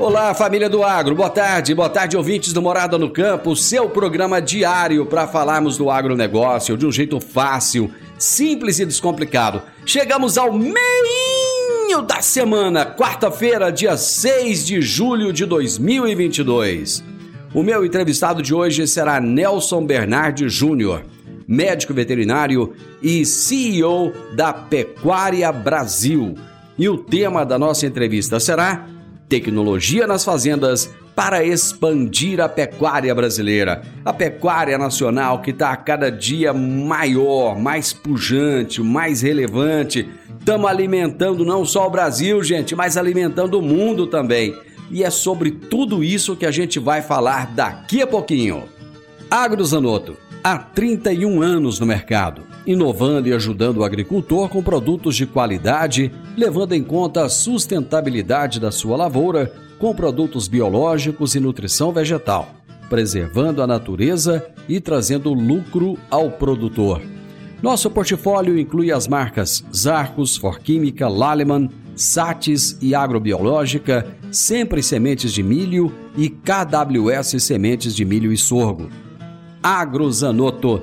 Olá, família do agro. Boa tarde, boa tarde, ouvintes do Morada no Campo, seu programa diário para falarmos do agronegócio de um jeito fácil, simples e descomplicado. Chegamos ao meio da semana, quarta-feira, dia 6 de julho de 2022. O meu entrevistado de hoje será Nelson Bernardi Júnior, médico veterinário e CEO da Pecuária Brasil. E o tema da nossa entrevista será Tecnologia nas fazendas para expandir a pecuária brasileira. A pecuária nacional que está a cada dia maior, mais pujante, mais relevante. Estamos alimentando não só o Brasil, gente, mas alimentando o mundo também. E é sobre tudo isso que a gente vai falar daqui a pouquinho. Agrozanoto, há 31 anos no mercado, inovando e ajudando o agricultor com produtos de qualidade, levando em conta a sustentabilidade da sua lavoura com produtos biológicos e nutrição vegetal, preservando a natureza e trazendo lucro ao produtor. Nosso portfólio inclui as marcas Zarcos, Forquímica, Laleman, Satis e Agrobiológica, Sempre Sementes de Milho e KWS Sementes de Milho e Sorgo. Agrozanoto,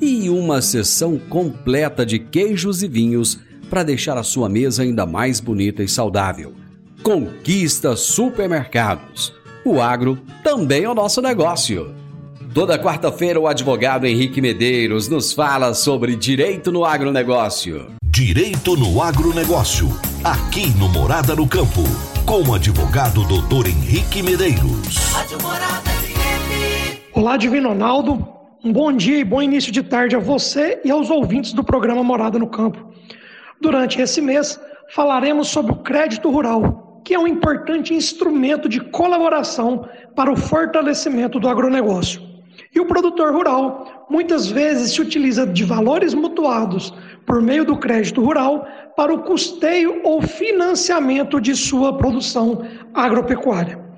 e uma seção completa de queijos e vinhos para deixar a sua mesa ainda mais bonita e saudável. Conquista Supermercados. O agro também é o nosso negócio. Toda quarta-feira, o advogado Henrique Medeiros nos fala sobre direito no agronegócio. Direito no agronegócio. Aqui no Morada no Campo. Com o advogado doutor Henrique Medeiros. Olá, Divino Ronaldo. Um bom dia e bom início de tarde a você e aos ouvintes do programa Morada no Campo. Durante esse mês, falaremos sobre o crédito rural, que é um importante instrumento de colaboração para o fortalecimento do agronegócio. E o produtor rural muitas vezes se utiliza de valores mutuados por meio do crédito rural para o custeio ou financiamento de sua produção agropecuária.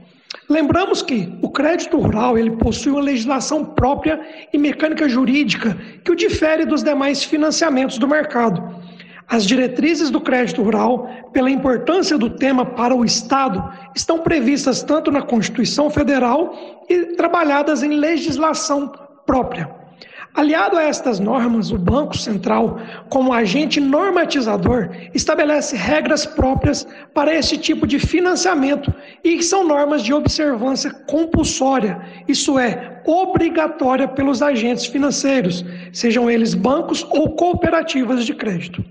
Lembramos que o crédito rural ele possui uma legislação própria e mecânica jurídica que o difere dos demais financiamentos do mercado. As diretrizes do crédito rural, pela importância do tema para o Estado, estão previstas tanto na Constituição Federal e trabalhadas em legislação própria. Aliado a estas normas, o Banco Central, como agente normatizador, estabelece regras próprias para esse tipo de financiamento e que são normas de observância compulsória, isso é, obrigatória pelos agentes financeiros, sejam eles bancos ou cooperativas de crédito.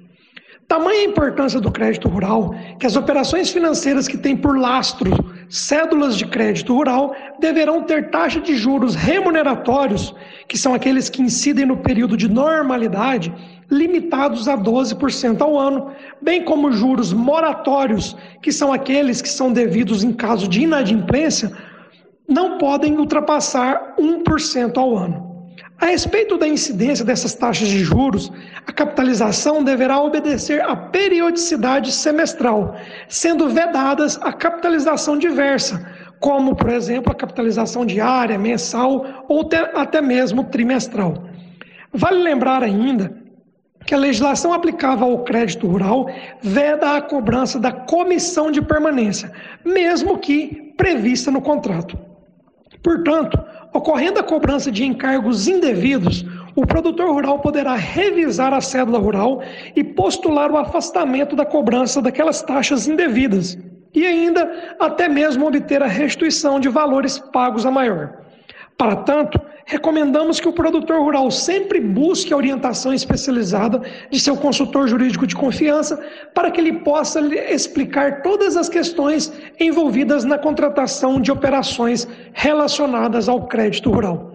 Tamanha a importância do crédito rural que as operações financeiras que têm por lastro cédulas de crédito rural deverão ter taxa de juros remuneratórios, que são aqueles que incidem no período de normalidade, limitados a 12% ao ano, bem como juros moratórios, que são aqueles que são devidos em caso de inadimplência, não podem ultrapassar 1% ao ano. A respeito da incidência dessas taxas de juros, a capitalização deverá obedecer à periodicidade semestral, sendo vedadas a capitalização diversa, como, por exemplo, a capitalização diária, mensal ou até mesmo trimestral. Vale lembrar ainda que a legislação aplicável ao crédito rural veda a cobrança da comissão de permanência, mesmo que prevista no contrato. Portanto, ocorrendo a cobrança de encargos indevidos, o produtor rural poderá revisar a cédula rural e postular o afastamento da cobrança daquelas taxas indevidas e ainda até mesmo obter a restituição de valores pagos a maior. Para tanto, recomendamos que o produtor rural sempre busque a orientação especializada de seu consultor jurídico de confiança para que ele possa explicar todas as questões envolvidas na contratação de operações relacionadas ao crédito rural.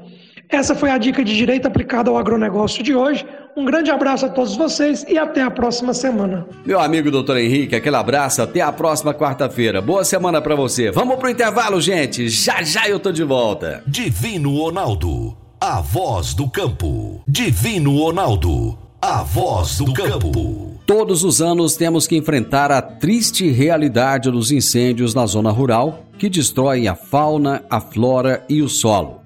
Essa foi a dica de direito aplicada ao agronegócio de hoje. Um grande abraço a todos vocês e até a próxima semana. Meu amigo doutor Henrique, aquele abraço, até a próxima quarta-feira. Boa semana para você. Vamos pro intervalo, gente. Já já eu tô de volta. Divino Ronaldo, a voz do campo. Divino Ronaldo, a voz do campo. Todos os anos temos que enfrentar a triste realidade dos incêndios na zona rural, que destroem a fauna, a flora e o solo.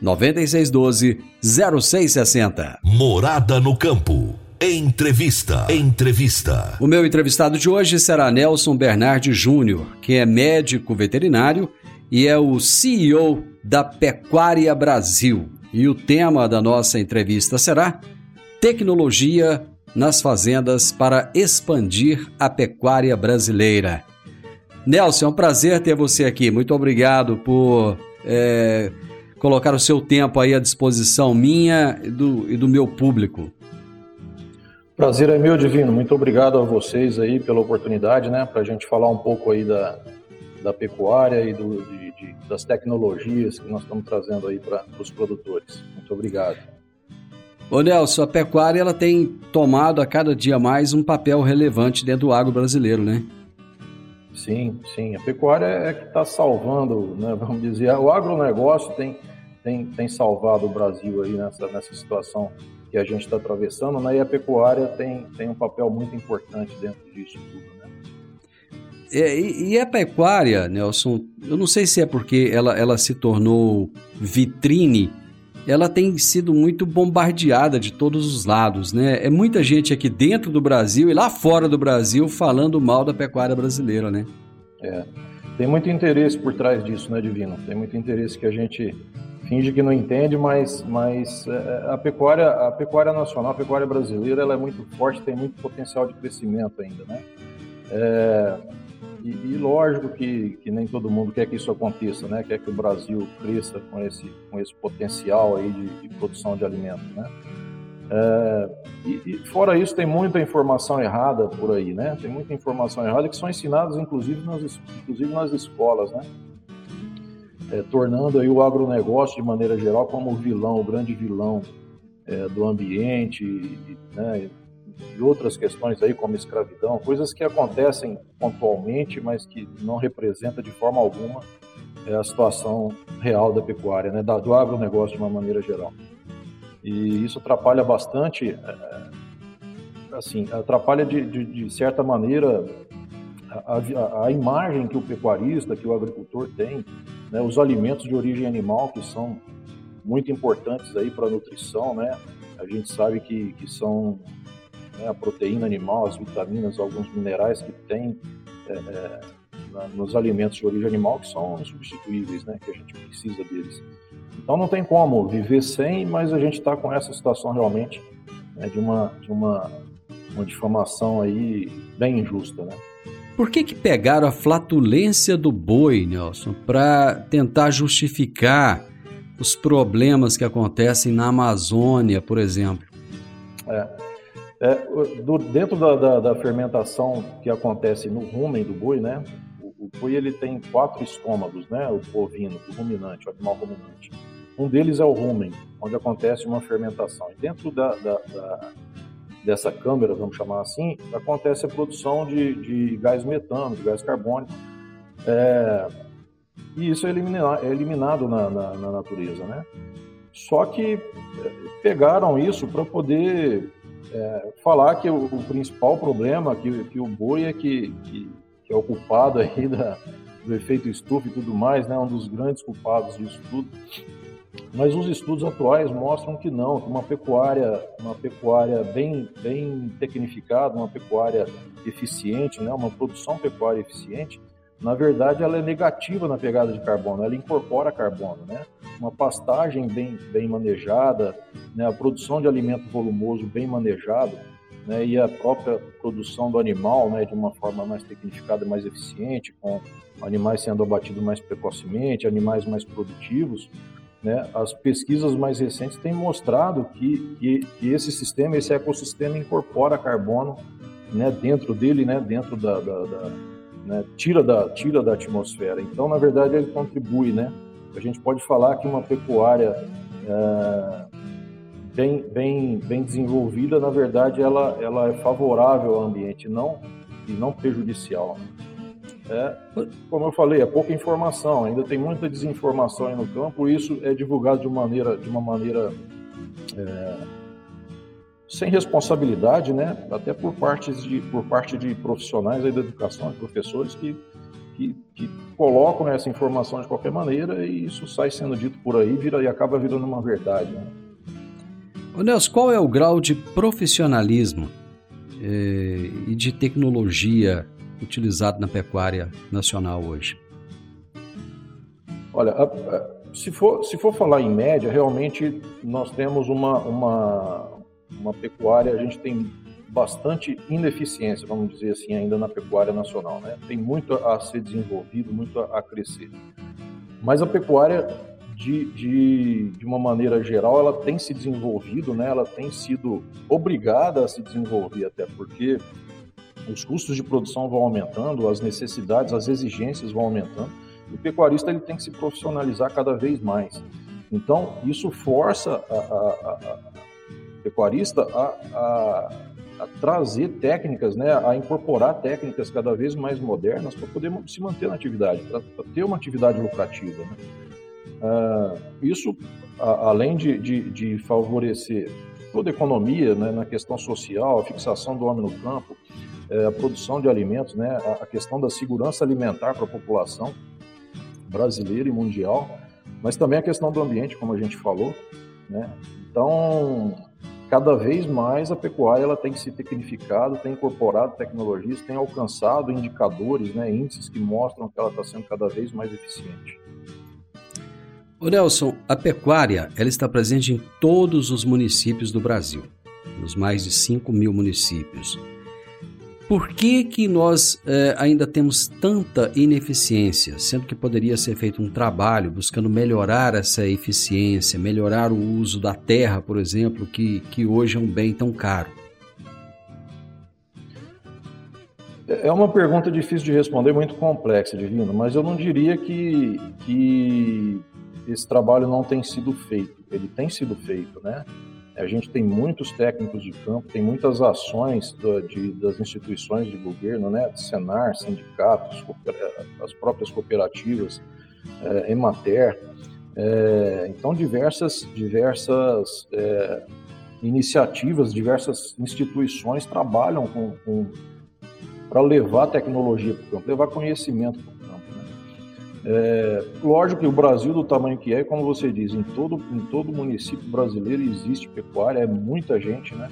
9612 0660. Morada no campo. Entrevista. Entrevista. O meu entrevistado de hoje será Nelson Bernardi Júnior, que é médico veterinário e é o CEO da Pecuária Brasil. E o tema da nossa entrevista será Tecnologia nas fazendas para expandir a pecuária brasileira. Nelson, é um prazer ter você aqui. Muito obrigado por é, colocar o seu tempo aí à disposição minha e do, e do meu público. Prazer é meu, Divino. Muito obrigado a vocês aí pela oportunidade, né, para a gente falar um pouco aí da, da pecuária e do, de, de, das tecnologias que nós estamos trazendo aí para os produtores. Muito obrigado. Ô Nelson, a pecuária ela tem tomado a cada dia mais um papel relevante dentro do agro brasileiro, né? Sim, sim. A pecuária é que está salvando, né, vamos dizer, o agronegócio tem, tem, tem salvado o Brasil aí nessa, nessa situação que a gente está atravessando, né, e a pecuária tem, tem um papel muito importante dentro disso tudo. Né? É, e, e, a pecuária, Nelson, eu não sei se é porque ela, ela se tornou vitrine, ela tem sido muito bombardeada de todos os lados, né? É muita gente aqui dentro do Brasil e lá fora do Brasil falando mal da pecuária brasileira, né? É. Tem muito interesse por trás disso, né, Divino? Tem muito interesse que a gente finge que não entende, mas, mas é, a pecuária, a pecuária nacional, a pecuária brasileira, ela é muito forte, tem muito potencial de crescimento ainda, né? É, e, e, lógico que, que nem todo mundo quer que isso aconteça, né? Quer que o Brasil cresça com esse, com esse potencial aí de, de produção de alimentos, né? É, e, e, fora isso, tem muita informação errada por aí, né? Tem muita informação errada que são ensinadas, inclusive nas, inclusive nas escolas, né? É, tornando aí o agronegócio, de maneira geral, como o vilão, o grande vilão é, do ambiente, né? E outras questões aí, como escravidão, coisas que acontecem pontualmente, mas que não representa de forma alguma é, a situação real da pecuária, né? do agronegócio de uma maneira geral e isso atrapalha bastante, é, assim, atrapalha de, de, de certa maneira a, a, a, imagem que o pecuarista, que o agricultor tem, né, os alimentos de origem animal que são muito importantes aí para a nutrição, né? A gente sabe que, que são né, a proteína animal, as vitaminas, alguns minerais que tem é, é nos alimentos de origem animal que são insubstituíveis, né? Que a gente precisa deles. Então não tem como viver sem, mas a gente está com essa situação realmente né, de, uma, de uma, uma difamação aí bem injusta, né? Por que, que pegaram a flatulência do boi, Nelson, para tentar justificar os problemas que acontecem na Amazônia, por exemplo? É, é do, dentro da, da, da, fermentação que acontece no rumen do boi, né? O, o boi ele tem quatro estômagos, né? O bovino, o ruminante, o animal ruminante. Um deles é o rumen, onde acontece uma fermentação. E dentro da, da, dessa câmara, vamos chamar assim, acontece a produção de, de gás metano, de gás carbônico, é, e isso é, eliminado, é eliminado na, na, na, natureza, né? Só que é, pegaram isso para poder é, falar que o, o, principal problema, que, que o boi é que, que, que é o culpado aí da, do efeito estufa e tudo mais, né? Um dos grandes culpados disso tudo. Mas os estudos atuais mostram que não, que uma pecuária, uma pecuária bem, bem tecnificada, uma pecuária eficiente, né, uma produção pecuária eficiente, na verdade ela é negativa na pegada de carbono, ela incorpora carbono, né? Uma pastagem bem, bem manejada, né, a produção de alimento volumoso bem manejado, né, e a própria produção do animal, né, de uma forma mais tecnificada, mais eficiente, com animais sendo abatidos mais precocemente, animais mais produtivos, né, as pesquisas mais recentes têm mostrado que, que, que, esse sistema, esse ecossistema incorpora carbono né, dentro dele, né, dentro da, da, da né, tira, da, tira da atmosfera. Então, na verdade, ele contribui. Né? A gente pode falar que uma pecuária é, bem, bem, bem desenvolvida, na verdade, ela, ela é favorável ao ambiente não, e não prejudicial. É, como eu falei, é pouca informação, ainda tem muita desinformação aí no campo, e isso é divulgado de, maneira, de uma maneira é, sem responsabilidade, né? até por, partes de, por parte de profissionais aí da educação, de professores que, que, que, colocam essa informação de qualquer maneira e isso sai sendo dito por aí vira, e acaba virando uma verdade. Né? Ô Nelson, qual é o grau de profissionalismo eh, e de tecnologia utilizado na pecuária nacional hoje? Olha, a, a, se, for, se for falar em média, realmente nós temos uma, uma, uma pecuária, a gente tem bastante ineficiência, vamos dizer assim, ainda na pecuária nacional. Né? Tem muito a ser desenvolvido, muito a, crescer. Mas a pecuária, de, de, de, uma maneira geral, ela tem se desenvolvido, né? ela tem sido obrigada a se desenvolver, até porque os custos de produção vão aumentando, as necessidades, as exigências vão aumentando, e o pecuarista ele tem que se profissionalizar cada vez mais. Então, isso força a, a, a, a pecuarista a, trazer técnicas, né, a incorporar técnicas cada vez mais modernas para poder se manter na atividade, para ter uma atividade lucrativa. Né? Uh, isso, além de, de, de, favorecer toda a economia né, na questão social, a fixação do homem no campo, é, a produção de alimentos, né, a questão da segurança alimentar para a população brasileira e mundial, mas também a questão do ambiente, como a gente falou. Né? Então, cada vez mais a pecuária ela tem se tecnificado, tem incorporado tecnologias, tem alcançado indicadores, né, índices que mostram que ela está sendo cada vez mais eficiente. O Nelson, a pecuária ela está presente em todos os municípios do Brasil, nos mais de 5 mil municípios. Por que, que nós é, ainda temos tanta ineficiência, sendo que poderia ser feito um trabalho buscando melhorar essa eficiência, melhorar o uso da terra, por exemplo, que, que hoje é um bem tão caro? É uma pergunta difícil de responder, muito complexa, Divino, mas eu não diria que, que esse trabalho não tem sido feito. Ele tem sido feito, né? A gente tem muitos técnicos de campo, tem muitas ações do, de, das instituições de governo, né? Senar, sindicatos, as próprias cooperativas, é, Emater. É, então, diversas, diversas é, iniciativas, diversas instituições trabalham com, com para levar tecnologia para o campo, levar conhecimento é, lógico que o Brasil, do tamanho que é, como você diz, em todo, em todo município brasileiro existe pecuária, é muita gente, né?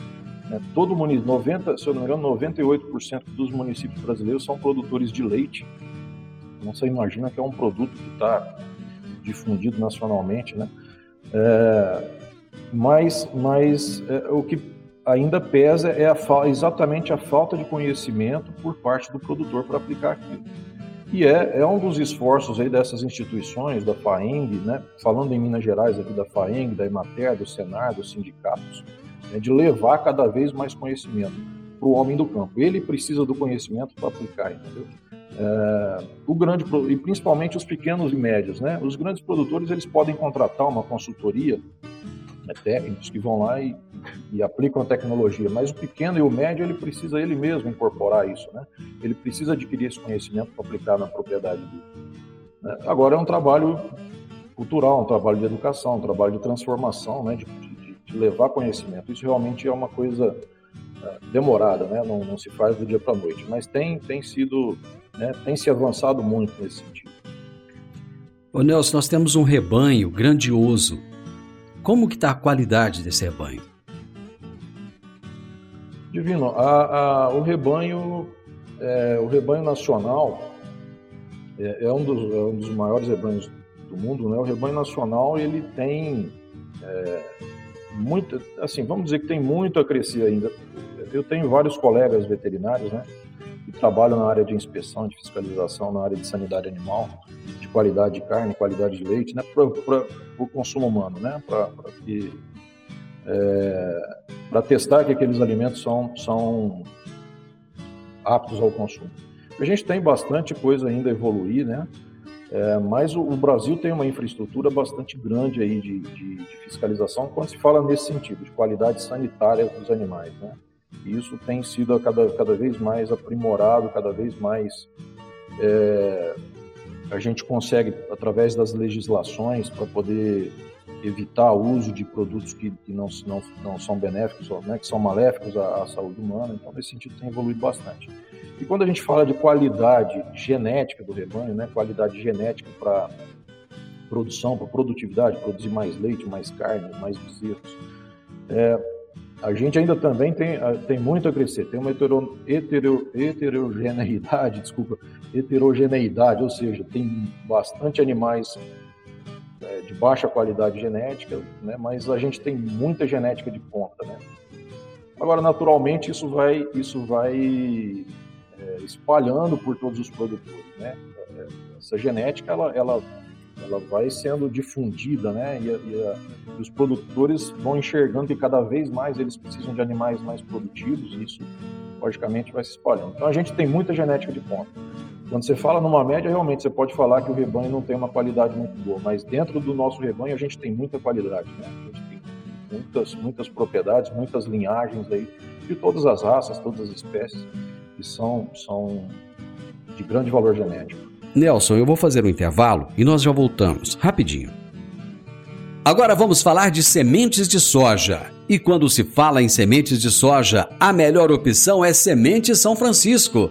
É, todo município, 90, se eu não me engano, 98% dos municípios brasileiros são produtores de leite. Então você imagina que é um produto que está difundido nacionalmente, né? É, mas mas é, o que ainda pesa é a, exatamente a falta de conhecimento por parte do produtor para aplicar aquilo. E é, é um dos esforços aí dessas instituições, da FAENG, né? falando em Minas Gerais aqui da FAENG, da Emater, do Senar, dos sindicatos, né? de levar cada vez mais conhecimento para o homem do campo. Ele precisa do conhecimento para aplicar, entendeu? É, o grande e principalmente os pequenos e médios, né? Os grandes produtores eles podem contratar uma consultoria né, técnicos que vão lá e, e, aplicam a tecnologia, mas o pequeno e o médio ele precisa ele mesmo incorporar isso, né? Ele precisa adquirir esse conhecimento para aplicar na propriedade dele. Né? Agora é um trabalho cultural, um trabalho de educação, um trabalho de transformação, né? De, de, de levar conhecimento. Isso realmente é uma coisa uh, demorada, né? Não, não, se faz do dia para a noite, mas tem tem sido, né? Tem se avançado muito nesse sentido. Ô Nelson, nós temos um rebanho grandioso como que está a qualidade desse rebanho? Divino, a, a, o rebanho, é, o rebanho nacional é, é, um dos, é, um dos, maiores rebanhos do mundo, né? O rebanho nacional ele tem é, muito, assim, vamos dizer que tem muito a crescer ainda. Eu tenho vários colegas veterinários, né? Que trabalham na área de inspeção, de fiscalização, na área de sanidade animal, de qualidade de carne, qualidade de leite, né? Para o consumo humano, né? Para que é, para testar que aqueles alimentos são, são aptos ao consumo. A gente tem bastante coisa ainda a evoluir, né? É, mas o, o, Brasil tem uma infraestrutura bastante grande aí de, de, de, fiscalização quando se fala nesse sentido, de qualidade sanitária dos animais, né? E isso tem sido cada, cada vez mais aprimorado, cada vez mais é, a gente consegue, através das legislações, para poder evitar o uso de produtos que, que não, não, não são benéficos, né, que são maléficos à, à, saúde humana. Então, nesse sentido, tem evoluído bastante. E quando a gente fala de qualidade genética do rebanho, né, qualidade genética para produção, para produtividade, produzir mais leite, mais carne, mais bezerros, é, a gente ainda também tem, tem muito a crescer. Tem uma hetero, hetero, heterogeneidade, desculpa, heterogeneidade, ou seja, tem bastante animais é, de baixa qualidade genética, né, mas a gente tem muita genética de ponta. Né? Agora, naturalmente, isso vai, isso vai é, espalhando por todos os produtores. Né? É, essa genética ela, ela ela vai sendo difundida, né? E, e, a, e, os produtores vão enxergando que cada vez mais eles precisam de animais mais produtivos e isso, logicamente, vai se espalhando. Então a gente tem muita genética de ponta. Quando você fala numa média, realmente você pode falar que o rebanho não tem uma qualidade muito boa, mas dentro do nosso rebanho a gente tem muita qualidade, né? A gente tem muitas, muitas propriedades, muitas linhagens aí de todas as raças, todas as espécies que são, são de grande valor genético. Nelson, eu vou fazer um intervalo e nós já voltamos, rapidinho. Agora vamos falar de sementes de soja. E quando se fala em sementes de soja, a melhor opção é Semente São Francisco.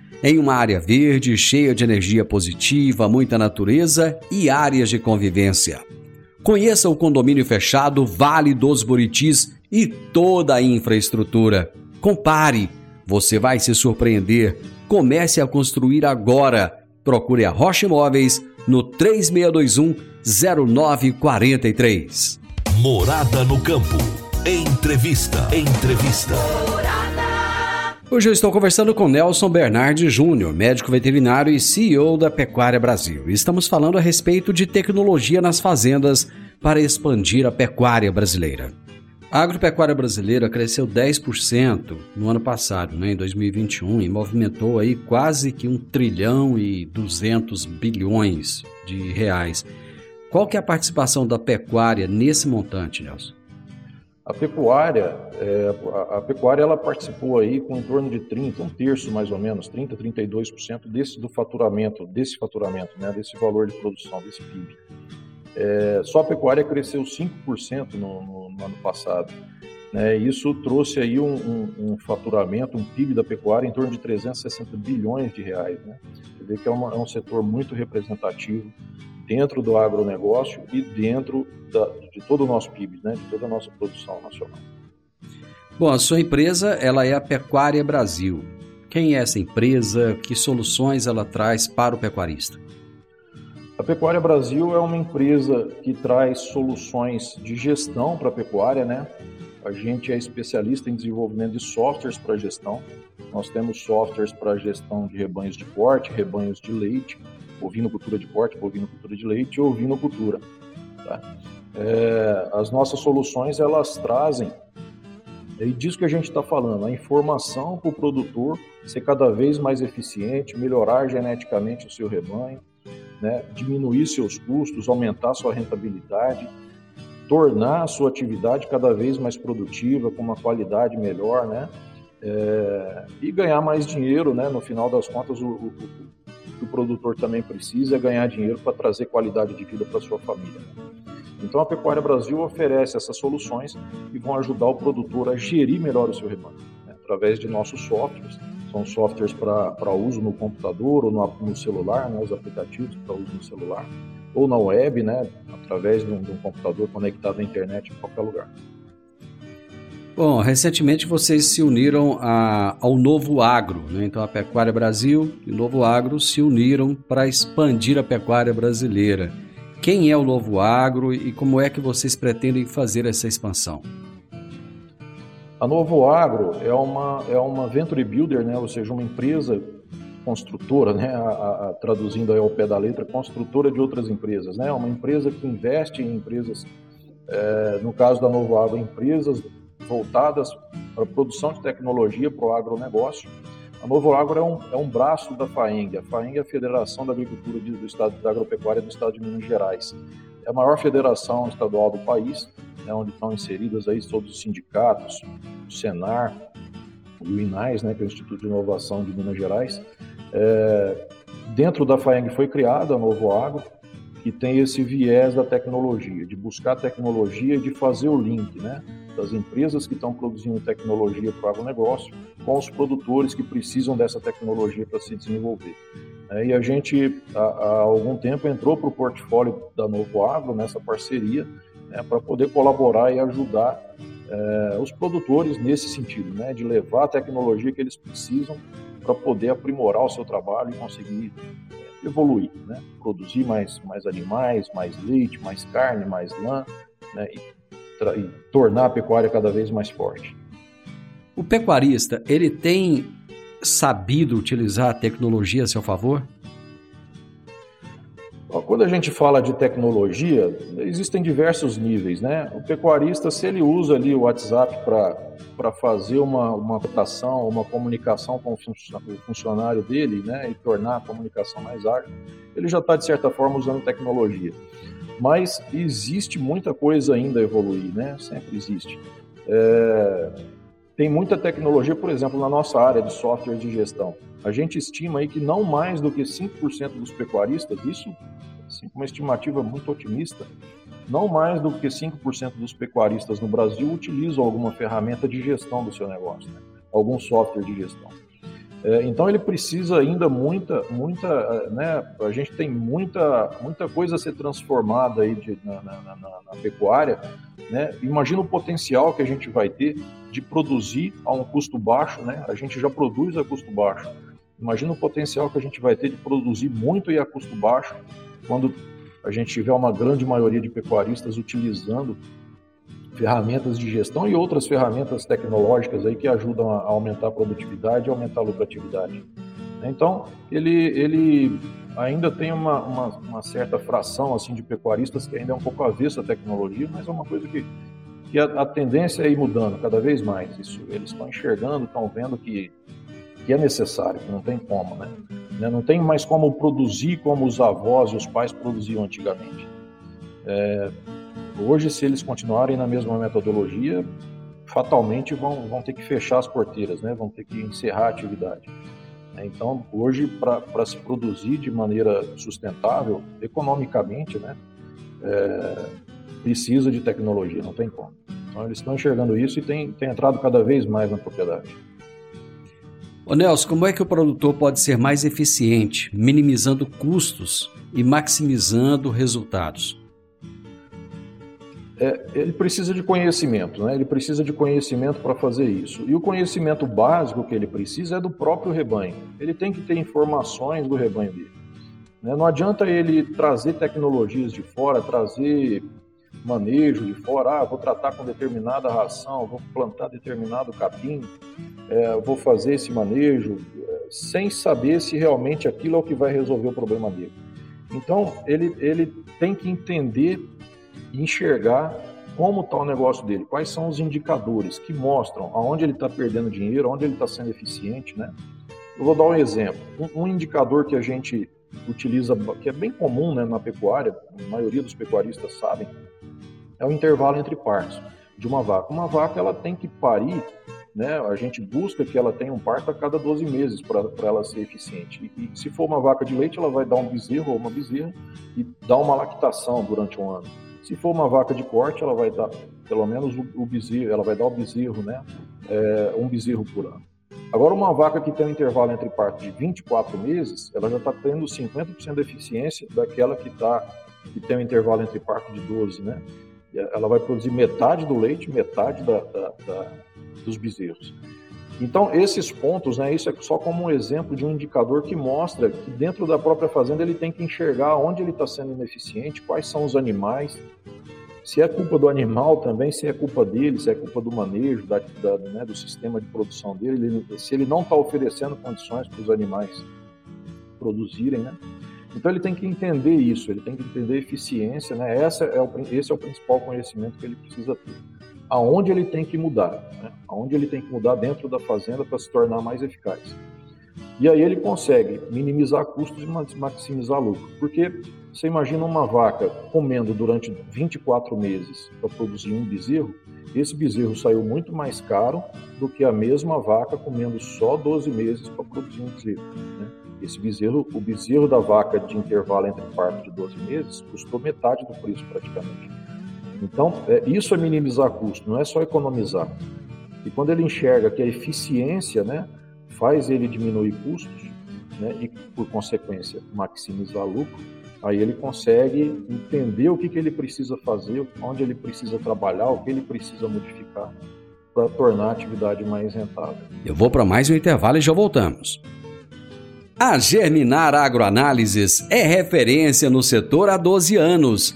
em uma área verde, cheia de energia positiva, muita natureza e áreas de convivência. Conheça o condomínio fechado Vale dos Buritis e toda a infraestrutura. Compare, você vai se surpreender Comece a construir agora. Procure a Rocha Imóveis no 3621 0943. Morada no campo. Entrevista. Entrevista. Hoje eu estou conversando com Nelson Bernardi Júnior, médico veterinário e CEO da Pecuária Brasil. Estamos falando a respeito de tecnologia nas fazendas para expandir a pecuária brasileira. A agropecuária brasileira cresceu 10% no ano passado, né, em 2021, e movimentou aí quase que um trilhão e 200 bilhões de reais. Qual que é a participação da pecuária nesse montante, Nelson? A pecuária, é, a, a, pecuária ela participou aí com em torno de 30, um terço mais ou menos, 30, 32% desse do faturamento, desse faturamento, né, desse valor de produção, desse PIB. É, só a pecuária cresceu 5% no, no, no, ano passado. Né? Isso trouxe aí um, um, um, faturamento, um PIB da pecuária em torno de 360 bilhões de reais. Né? Você vê que é, uma, é um setor muito representativo dentro do agronegócio e dentro da, de todo o nosso PIB, né? de toda a nossa produção nacional. Bom, a sua empresa ela é a Pecuária Brasil. Quem é essa empresa? Que soluções ela traz para o pecuarista? A Pecuária Brasil é uma empresa que traz soluções de gestão para a pecuária, né? A gente é especialista em desenvolvimento de softwares para gestão. Nós temos softwares para gestão de rebanhos de corte, rebanhos de leite, ovinocultura de corte, bovinocultura de leite e ovinocultura. Tá? É, as nossas soluções elas trazem é disso que a gente está falando, a informação para o produtor ser cada vez mais eficiente, melhorar geneticamente o seu rebanho, né, diminuir seus custos, aumentar sua rentabilidade, tornar a sua atividade cada vez mais produtiva, com uma qualidade melhor, né? É, e ganhar mais dinheiro, né? No final das contas, o, o, o, o produtor também precisa é ganhar dinheiro para trazer qualidade de vida para sua família. Então a Pecuária Brasil oferece essas soluções e vão ajudar o produtor a gerir melhor o seu rebanho, né? através de nossos softwares. São softwares para uso no computador ou no, no celular, né? os aplicativos para uso no celular ou na web, né, através de um, de um computador conectado à internet em qualquer lugar. Bom, recentemente vocês se uniram a, ao Novo Agro, né? então a Pecuária Brasil e o Novo Agro se uniram para expandir a pecuária brasileira. Quem é o Novo Agro e como é que vocês pretendem fazer essa expansão? A Novo Agro é uma, é uma venture builder, né? ou seja, uma empresa construtora, né, a, a, traduzindo aí ao pé da letra, construtora de outras empresas, né, uma empresa que investe em empresas, é, no caso da Novo Agro, empresas voltadas para a produção de tecnologia para o agronegócio. A Novo Agro é um, é um braço da FAENG, a FAENG é a Federação da Agricultura do Estado da Agropecuária do Estado de Minas Gerais. É a maior federação estadual do país, né, onde estão inseridas aí todos os sindicatos, o Senar, o INAIS, né, que é o Instituto de Inovação de Minas Gerais, é, dentro da FAENG foi criada a Novo Agro, que tem esse viés da tecnologia, de buscar tecnologia e de fazer o link né, das empresas que estão produzindo tecnologia para o agronegócio com os produtores que precisam dessa tecnologia para se desenvolver. É, e a gente, há, algum tempo, entrou para o portfólio da Novo Agro, nessa parceria, né, para poder colaborar e ajudar é, os produtores nesse sentido, né, de levar a tecnologia que eles precisam para poder aprimorar o seu trabalho e conseguir é, evoluir, né? produzir mais, mais animais, mais leite, mais carne, mais lã, né? e, e tornar a pecuária cada vez mais forte. O pecuarista, ele tem sabido utilizar a tecnologia a seu favor? Quando a gente fala de tecnologia, existem diversos níveis, né? O pecuarista, se ele usa ali o WhatsApp para fazer uma, uma uma comunicação com o funcionário dele, né? E tornar a comunicação mais ágil, ele já está, de certa forma, usando tecnologia. Mas existe muita coisa ainda a evoluir, né? Sempre existe. É... Tem muita tecnologia, por exemplo, na nossa área de software de gestão. A gente estima aí que não mais do que 5% dos pecuaristas, isso assim, uma estimativa muito otimista, não mais do que 5% dos pecuaristas no Brasil utilizam alguma ferramenta de gestão do seu negócio, né? algum software de gestão. É, então ele precisa ainda muita, muita, é, né? A gente tem muita, muita coisa a ser transformada aí de, na, na, na, na, pecuária, né? Imagina o potencial que a gente vai ter de produzir a um custo baixo, né? A gente já produz a custo baixo. Imagina o potencial que a gente vai ter de produzir muito e a custo baixo quando a gente tiver uma grande maioria de pecuaristas utilizando ferramentas de gestão e outras ferramentas tecnológicas aí que ajudam a aumentar a produtividade e aumentar a lucratividade. Então, ele, ele ainda tem uma, uma, uma, certa fração assim de pecuaristas que ainda é um pouco avesso à tecnologia, mas é uma coisa que, que a, a tendência é ir mudando cada vez mais. Isso, eles estão enxergando, estão vendo que que é necessário, que não tem como, né? né? Não tem mais como produzir como os avós e os pais produziam antigamente. É, hoje, se eles continuarem na mesma metodologia, fatalmente vão, vão ter que fechar as porteiras, né? Vão ter que encerrar a atividade. É, então, hoje, para se produzir de maneira sustentável, economicamente, né? É, precisa de tecnologia, não tem como. Então, eles estão enxergando isso e tem, tem entrado cada vez mais na propriedade. Ô Nelson, como é que o produtor pode ser mais eficiente, minimizando custos e maximizando resultados? É, ele precisa de conhecimento, né? ele precisa de conhecimento para fazer isso. E o conhecimento básico que ele precisa é do próprio rebanho. Ele tem que ter informações do rebanho dele. Né? Não adianta ele trazer tecnologias de fora, trazer manejo de fora, ah, vou tratar com determinada ração, vou plantar determinado capim, é, vou fazer esse manejo, é, sem saber se realmente aquilo é o que vai resolver o problema dele. Então, ele, ele tem que entender enxergar como está o negócio dele, quais são os indicadores que mostram aonde ele está perdendo dinheiro, onde ele está sendo eficiente, né? Eu vou dar um exemplo. Um, um, indicador que a gente utiliza, que é bem comum né, na pecuária, a maioria dos pecuaristas sabem, é o intervalo entre partos de uma vaca. Uma vaca ela tem que parir, né? A gente busca que ela tenha um parto a cada 12 meses para ela ser eficiente. E, e, se for uma vaca de leite, ela vai dar um bezerro ou uma bezerra e dar uma lactação durante um ano. Se for uma vaca de corte, ela vai dar pelo menos o, o bezerro, ela vai dar o bezerro, né? É, um bezerro por ano. Agora, uma vaca que tem um intervalo entre parto de 24 meses, ela já está tendo 50% de eficiência daquela que, tá, que tem um intervalo entre parto de 12, né? ela vai produzir metade do leite, metade da, da, da, dos bezerros. Então, esses pontos, né, isso é só como um exemplo de um indicador que mostra que dentro da própria fazenda ele tem que enxergar onde ele está sendo ineficiente, quais são os animais, se é culpa do animal também, se é culpa dele, se é culpa do manejo, da, da né, do sistema de produção dele, ele, se ele não está oferecendo condições para os animais produzirem, né? Então ele tem que entender isso, ele tem que entender eficiência, né? Essa é o, esse é o principal conhecimento que ele precisa ter. Aonde ele tem que mudar, né? aonde ele tem que mudar dentro da fazenda para se tornar mais eficaz. E aí ele consegue minimizar custos e maximizar lucro. Porque você imagina uma vaca comendo durante 24 meses para produzir um bezerro, esse bezerro saiu muito mais caro do que a mesma vaca comendo só 12 meses para produzir um bezerro. Né? Esse bezerro, o bezerro da vaca de intervalo entre parto de 12 meses, custou metade do preço praticamente. Então, é, isso é minimizar custo, não é só economizar. E quando ele enxerga que a eficiência né, faz ele diminuir custos né, e, por consequência, maximizar lucro, aí ele consegue entender o que, que ele precisa fazer, onde ele precisa trabalhar, o que ele precisa modificar para tornar a atividade mais rentável. Eu vou para mais um intervalo e já voltamos. A Germinar Agroanálises é referência no setor há 12 anos,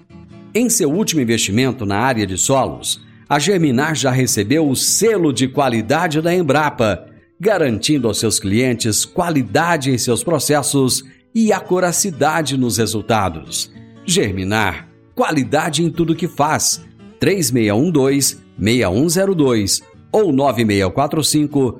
Em seu último investimento na área de solos, a Germinar já recebeu o selo de qualidade da Embrapa, garantindo aos seus clientes qualidade em seus processos e acuracidade nos resultados. Germinar, qualidade em tudo que faz. 3612-6102 ou 9645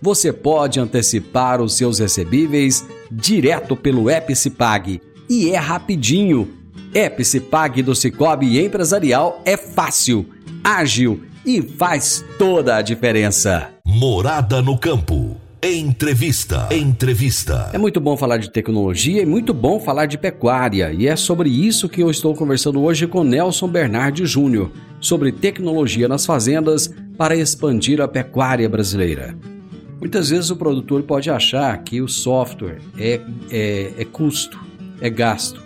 você pode antecipar os seus recebíveis direto pelo Epicipag. E é rapidinho. Epicipag do Cicobi Empresarial é fácil, ágil e faz toda a diferença. Morada no campo. Entrevista. Entrevista. É muito bom falar de tecnologia e muito bom falar de pecuária. E é sobre isso que eu estou conversando hoje com Nelson Bernardi Júnior, sobre tecnologia nas fazendas para expandir a pecuária brasileira. Muitas vezes o produtor pode achar que o software é, é, é custo, é gasto.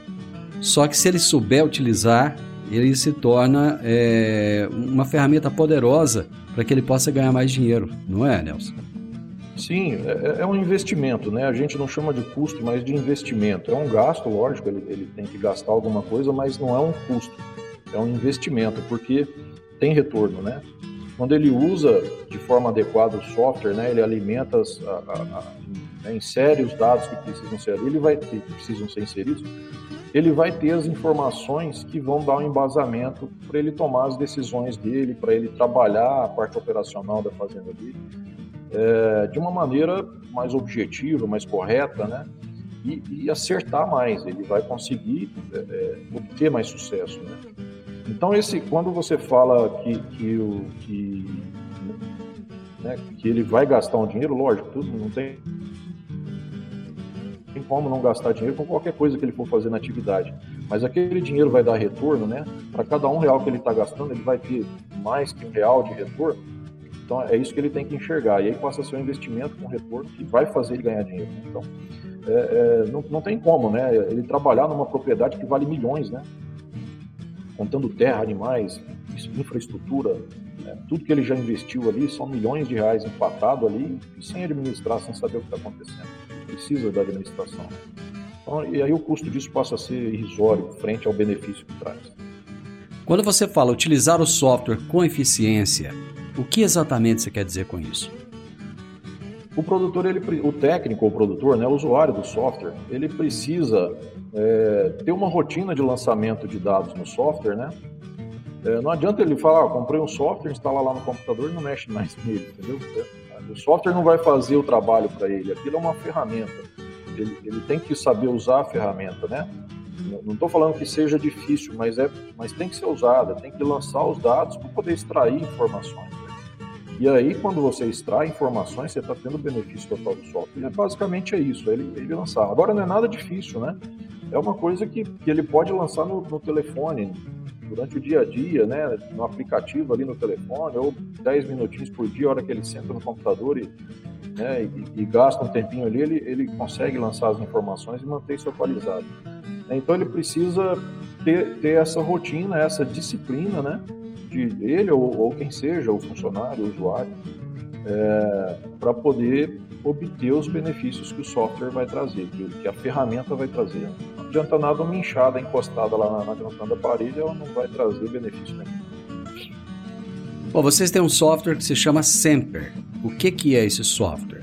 Só que se ele souber utilizar, ele se torna é, uma ferramenta poderosa para que ele possa ganhar mais dinheiro, não é, Nelson? Sim, é, é, um investimento, né? A gente não chama de custo, mas de investimento. É um gasto, lógico, ele, ele tem que gastar alguma coisa, mas não é um custo, é um investimento, porque tem retorno, né? Quando ele usa de forma adequada o software, né, ele alimenta, as, a, a, né, insere os dados que precisam ser ali, ele vai ter, que precisam ser inseridos, ele vai ter as informações que vão dar um embasamento para ele tomar as decisões dele, para ele trabalhar a parte operacional da fazenda dele é, de uma maneira mais objetiva, mais correta, né? E, e acertar mais, ele vai conseguir é, é obter mais sucesso, né? Então esse, quando você fala que, que, o, que, né, que ele vai gastar um dinheiro, lógico, tudo não tem tem como não gastar dinheiro com qualquer coisa que ele for fazer na atividade. Mas aquele dinheiro vai dar retorno, né? Para cada um real que ele está gastando, ele vai ter mais que um real de retorno. Então é isso que ele tem que enxergar. E aí passa a ser um investimento com retorno que vai fazer ele ganhar dinheiro. Né? Então é, é, não, não tem como, né? Ele trabalhar numa propriedade que vale milhões, né? Contando terra, animais, infraestrutura, né? tudo que ele já investiu ali são milhões de reais empatado ali sem administrar, sem saber o que está acontecendo. Precisa da administração. Então, e aí o custo disso passa a ser irrisório frente ao benefício que traz. Quando você fala utilizar o software com eficiência, o que exatamente você quer dizer com isso? O produtor, ele, o técnico, o produtor, né, o usuário do software, ele precisa é, ter uma rotina de lançamento de dados no software, né? É, não adianta ele falar, ah, comprei um software, instala lá no computador e não mexe mais nele, entendeu? O software não vai fazer o trabalho para ele, aquilo é uma ferramenta. Ele, ele tem que saber usar a ferramenta, né? Não estou falando que seja difícil, mas, é, mas tem que ser usada, tem que lançar os dados para poder extrair informações. E aí, quando você extrai informações, você está tendo benefício total do software. E basicamente é isso, é ele, ele lançar. Agora, não é nada difícil, né? É uma coisa que, que ele pode lançar no, no telefone, durante o dia a dia, né, no aplicativo ali no telefone, ou 10 minutinhos por dia, a hora que ele senta no computador e, né, e, e, gasta um tempinho ali, ele, ele consegue lançar as informações e manter isso atualizado. Então ele precisa ter, ter essa rotina, essa disciplina, né, de ele ou, ou quem seja, o funcionário, o usuário, é, para poder obter os benefícios que o software vai trazer, que, que a ferramenta vai trazer. Não adianta nada uma enxada encostada lá na, na da parede, ela não vai trazer benefício nenhum. Bom, vocês têm um software que se chama Semper. O que, que é esse software?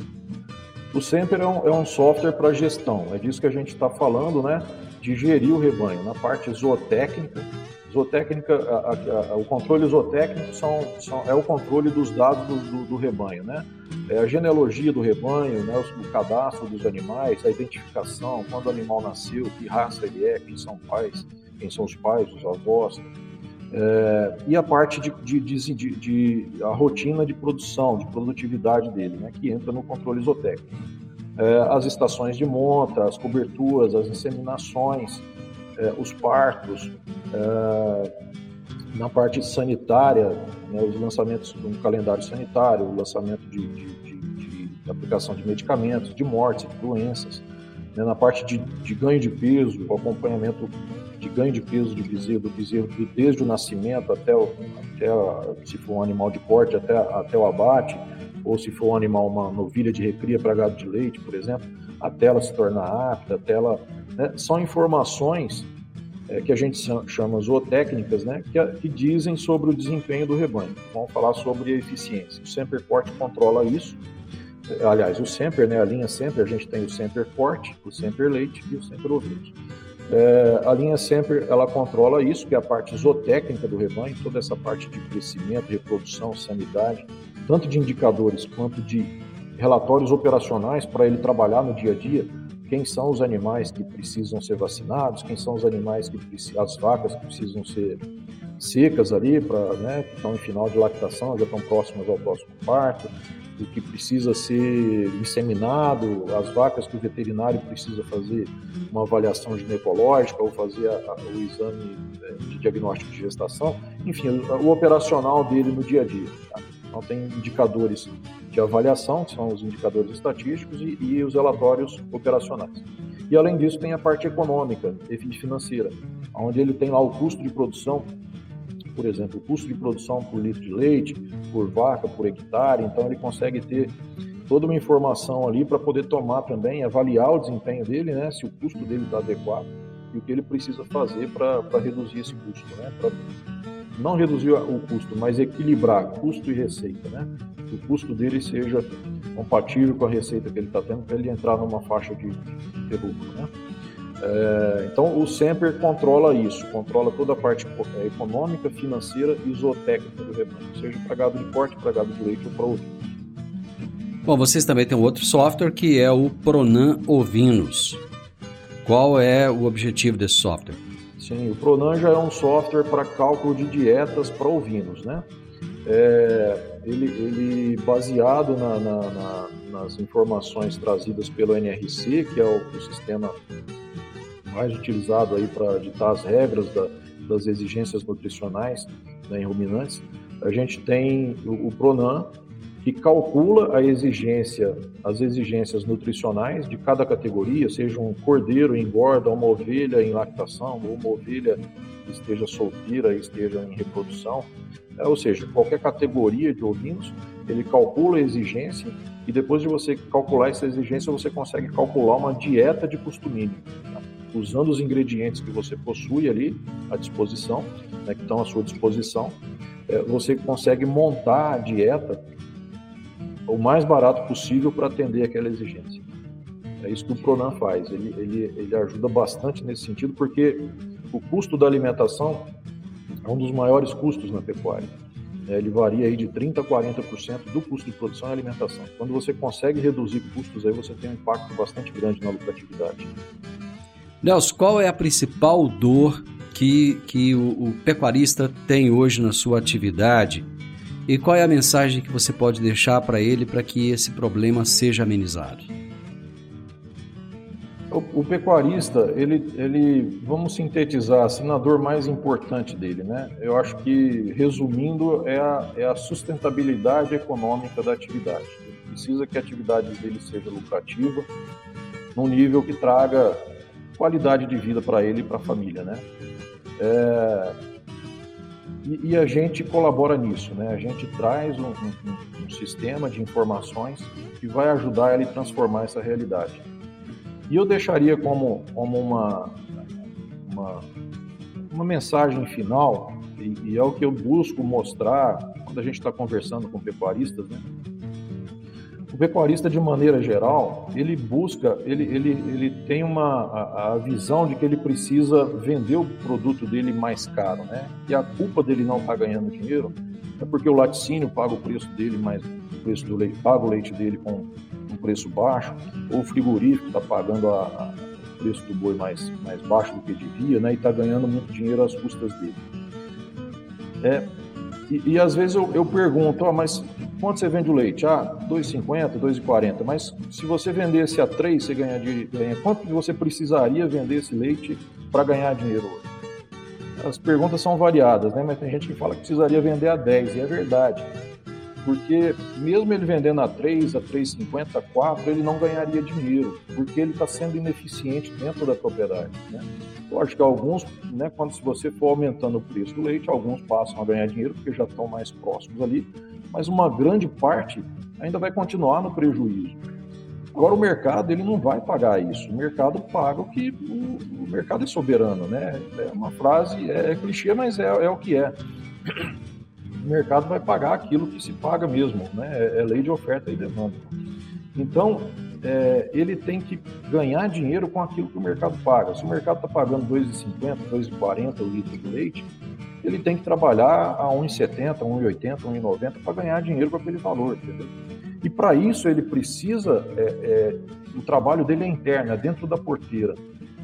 O Semper é um, é um software para gestão, é disso que a gente está falando, né? De gerir o rebanho, na parte zootécnica, Zootécnica, a, a, a, o controle zootécnico são, são, é o controle dos dados do, do, do, rebanho, né? É a genealogia do rebanho, né? o, cadastro dos animais, a identificação, quando o animal nasceu, que raça ele é, quem são pais, quem são os pais, os avós. É, e a parte de, de, de, de, a rotina de produção, de produtividade dele, né? Que entra no controle zootécnico. É, as estações de monta, as coberturas, as inseminações, é, os partos, é, na parte sanitária, né, os lançamentos de um calendário sanitário, o lançamento de, de, de, de aplicação de medicamentos, de mortes, de doenças, né, na parte de, de, ganho de peso, o acompanhamento de ganho de peso do bezerro, do bezerro desde o nascimento até, o, até a, se for um animal de corte, até, até o abate, ou se for um animal, uma novilha de recria para gado de leite, por exemplo, até ela se tornar apta, até ela né? São informações é, que a gente chama zootécnicas, né? que, que, dizem sobre o desempenho do rebanho. Vamos falar sobre a eficiência. O Semper Corte controla isso. Aliás, o Semper, né, a linha Semper, a gente tem o Semper Corte, o Semper Leite e o Semper Ovinos. É, a linha Semper ela controla isso, que é a parte zootécnica do rebanho, toda essa parte de crescimento, reprodução, sanidade, tanto de indicadores quanto de relatórios operacionais para ele trabalhar no dia a dia quem são os animais que precisam ser vacinados, quem são os animais que as vacas que precisam ser secas ali para, né, que estão em final de lactação, já estão próximas ao próximo parto, o que precisa ser inseminado, as vacas que o veterinário precisa fazer uma avaliação ginecológica ou fazer a, a, o exame é, de diagnóstico de gestação, enfim, o, o, operacional dele no dia a dia. Tá? Então tem indicadores de avaliação, que são os indicadores estatísticos, e, e os relatórios operacionais. E além disso, tem a parte econômica e financeira, onde ele tem lá o custo de produção, por exemplo, o custo de produção por litro de leite, por vaca, por hectare, então ele consegue ter toda uma informação ali para poder tomar também, avaliar o desempenho dele, né, se o custo dele está adequado e o que ele precisa fazer para reduzir esse custo, né, para não reduzir o custo, mas equilibrar custo e receita, né, que o custo dele seja compatível com a receita que ele está tendo para ele entrar numa faixa de, de lucro, né. É, então o Semper controla isso, controla toda a parte é, econômica, financeira e zootécnica do rebanho, seja para gado de corte, para gado de leite ou para ovino. Bom, vocês também têm outro software que é o Pronan Ovinos. Qual é o objetivo desse software? Sim, o Pronan já é um software para cálculo de dietas para ovinos, né? É, ele, ele, baseado na, na, na, nas informações trazidas pelo NRC, que é o, o sistema mais utilizado aí para ditar as regras da, das exigências nutricionais né, em ruminantes, a gente tem o, o Pronan, que calcula a exigência, as exigências nutricionais de cada categoria, seja um cordeiro em engorda, uma ovelha em lactação, ou uma ovelha que esteja solteira esteja em reprodução, é, ou seja, qualquer categoria de ovinos, ele calcula a exigência e depois de você calcular essa exigência, você consegue calcular uma dieta de custo mínimo, tá? usando os ingredientes que você possui ali à disposição, né, que estão à sua disposição, é, você consegue montar a dieta o mais barato possível para atender aquela exigência. É isso que o Pronan faz. Ele, ele, ele ajuda bastante nesse sentido, porque o custo da alimentação é um dos maiores custos na pecuária. É, ele varia aí de 30% a 40% do custo de produção e alimentação. Quando você consegue reduzir custos, aí você tem um impacto bastante grande na lucratividade. Nelson, qual é a principal dor que, que o, o pecuarista tem hoje na sua atividade e qual é a mensagem que você pode deixar para ele para que esse problema seja amenizado? O, o, pecuarista, ele, ele, vamos sintetizar, assim, a dor mais importante dele, né? Eu acho que, resumindo, é a, é a sustentabilidade econômica da atividade. Ele precisa que a atividade dele seja lucrativa, num nível que traga qualidade de vida para ele e para a família, né? É, e, e, a gente colabora nisso, né? A gente traz um, um, um, sistema de informações que vai ajudar ele a transformar essa realidade. E eu deixaria como, como uma, uma, uma mensagem final, e, e é o que eu busco mostrar quando a gente está conversando com pecuaristas, né? Pecuarista, de maneira geral, ele busca, ele, ele, ele tem uma, a, a, visão de que ele precisa vender o produto dele mais caro, né? E a culpa dele não estar tá ganhando dinheiro é porque o laticínio paga o preço dele mais, o preço do leite, paga o leite dele com um preço baixo, ou o frigorífico está pagando a, a, o preço do boi mais, mais baixo do que devia, né? E está ganhando muito dinheiro às custas dele. É, e, e às vezes eu, eu pergunto, oh, mas quanto você vende o leite? Ah, 2,50, 2,40. Mas se você vendesse a 3, você ganha, ganha. Quanto você precisaria vender esse leite para ganhar dinheiro hoje? As perguntas são variadas, né? Mas tem gente que fala que precisaria vender a 10, e é verdade. Porque mesmo ele vendendo a 3, a 3,50, a 4, ele não ganharia dinheiro, porque ele está sendo ineficiente dentro da propriedade. Né? Lógico que alguns, né, quando se você for aumentando o preço do leite, alguns passam a ganhar dinheiro porque já estão mais próximos ali, mas uma grande parte ainda vai continuar no prejuízo. Agora o mercado ele não vai pagar isso. O mercado paga o que o, o mercado é soberano, né? É uma frase é, é clichê, mas é, é, o que é. O mercado vai pagar aquilo que se paga mesmo, né? É, é lei de oferta e demanda. Então é, ele tem que ganhar dinheiro com aquilo que o mercado paga. Se o mercado está pagando 2,50, 2,40 o litro de leite, ele tem que trabalhar a 1,70, 1,80, 1,90 para ganhar dinheiro com aquele valor, entendeu? E para isso ele precisa, é, é, o trabalho dele é interno, é dentro da porteira.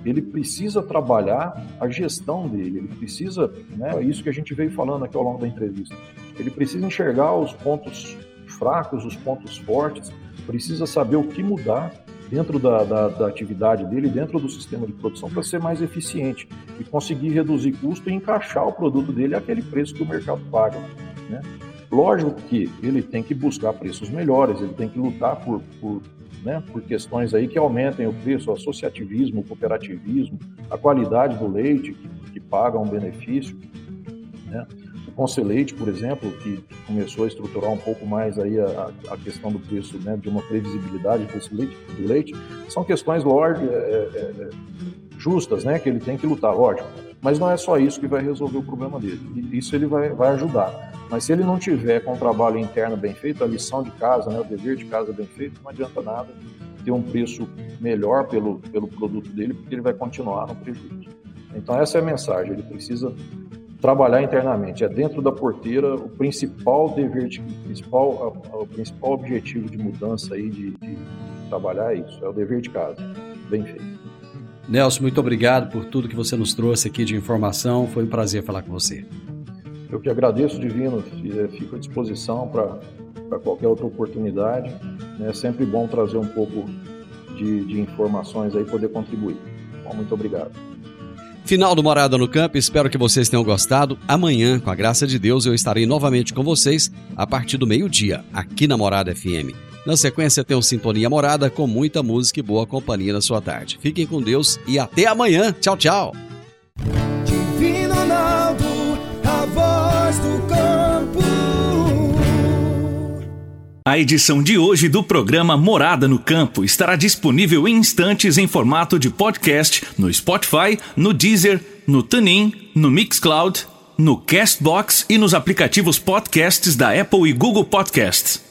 Ele precisa trabalhar a gestão dele, ele precisa, né, é isso que a gente veio falando aqui ao longo da entrevista, ele precisa enxergar os pontos fracos, os pontos fortes, precisa saber o que mudar dentro da, da, da atividade dele, dentro do sistema de produção, para ser mais eficiente e conseguir reduzir custo e encaixar o produto dele àquele preço que o mercado paga. Né? Lógico que ele tem que buscar preços melhores, ele tem que lutar por, por, né, por questões aí que aumentem o preço, o associativismo, o cooperativismo, a qualidade do leite, que, que paga um benefício. Né? O Conselheite, por exemplo, que começou a estruturar um pouco mais aí a, a questão do preço, né, de uma previsibilidade do preço do leite, do leite são questões lógicas, é, é, é, justas, né, que ele tem que lutar, lógico. Mas não é só isso que vai resolver o problema dele. Isso ele vai, vai ajudar. Mas se ele não tiver com o trabalho interno bem feito, a lição de casa, né, o dever de casa bem feito, não adianta nada ter um preço melhor pelo, pelo produto dele, porque ele vai continuar no prejuízo. Então essa é a mensagem, ele precisa trabalhar internamente. É dentro da porteira o principal dever, de, o principal, o principal objetivo de mudança aí de, de trabalhar é isso, é o dever de casa, bem feito. Nelson, muito obrigado por tudo que você nos trouxe aqui de informação. Foi um prazer falar com você. Eu que agradeço, Divino. Eh, fico à disposição para qualquer outra oportunidade. É sempre bom trazer um pouco de, de informações aí, poder contribuir. Bom, muito obrigado. Final do Morada no Campo, espero que vocês tenham gostado. Amanhã, com a graça de Deus, eu estarei novamente com vocês a partir do meio-dia, aqui na Morada FM. Na sequência, tem um Sintonia Morada com muita música e boa companhia na sua tarde. Fiquem com Deus e até amanhã. Tchau, tchau. Divino Ronaldo, a voz do campo. A edição de hoje do programa Morada no Campo estará disponível em instantes em formato de podcast no Spotify, no Deezer, no TuneIn, no Mixcloud, no Castbox e nos aplicativos podcasts da Apple e Google Podcasts.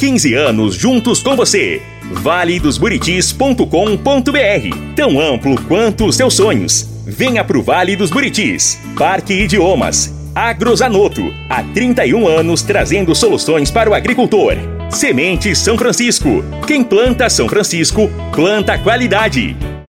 15 anos juntos com você. valedosburitis.com.br Tão amplo quanto os seus sonhos. Venha pro Vale dos Buritis. Parque Idiomas. Agrozanoto. Há 31 anos trazendo soluções para o agricultor. Semente São Francisco. Quem planta São Francisco, planta qualidade.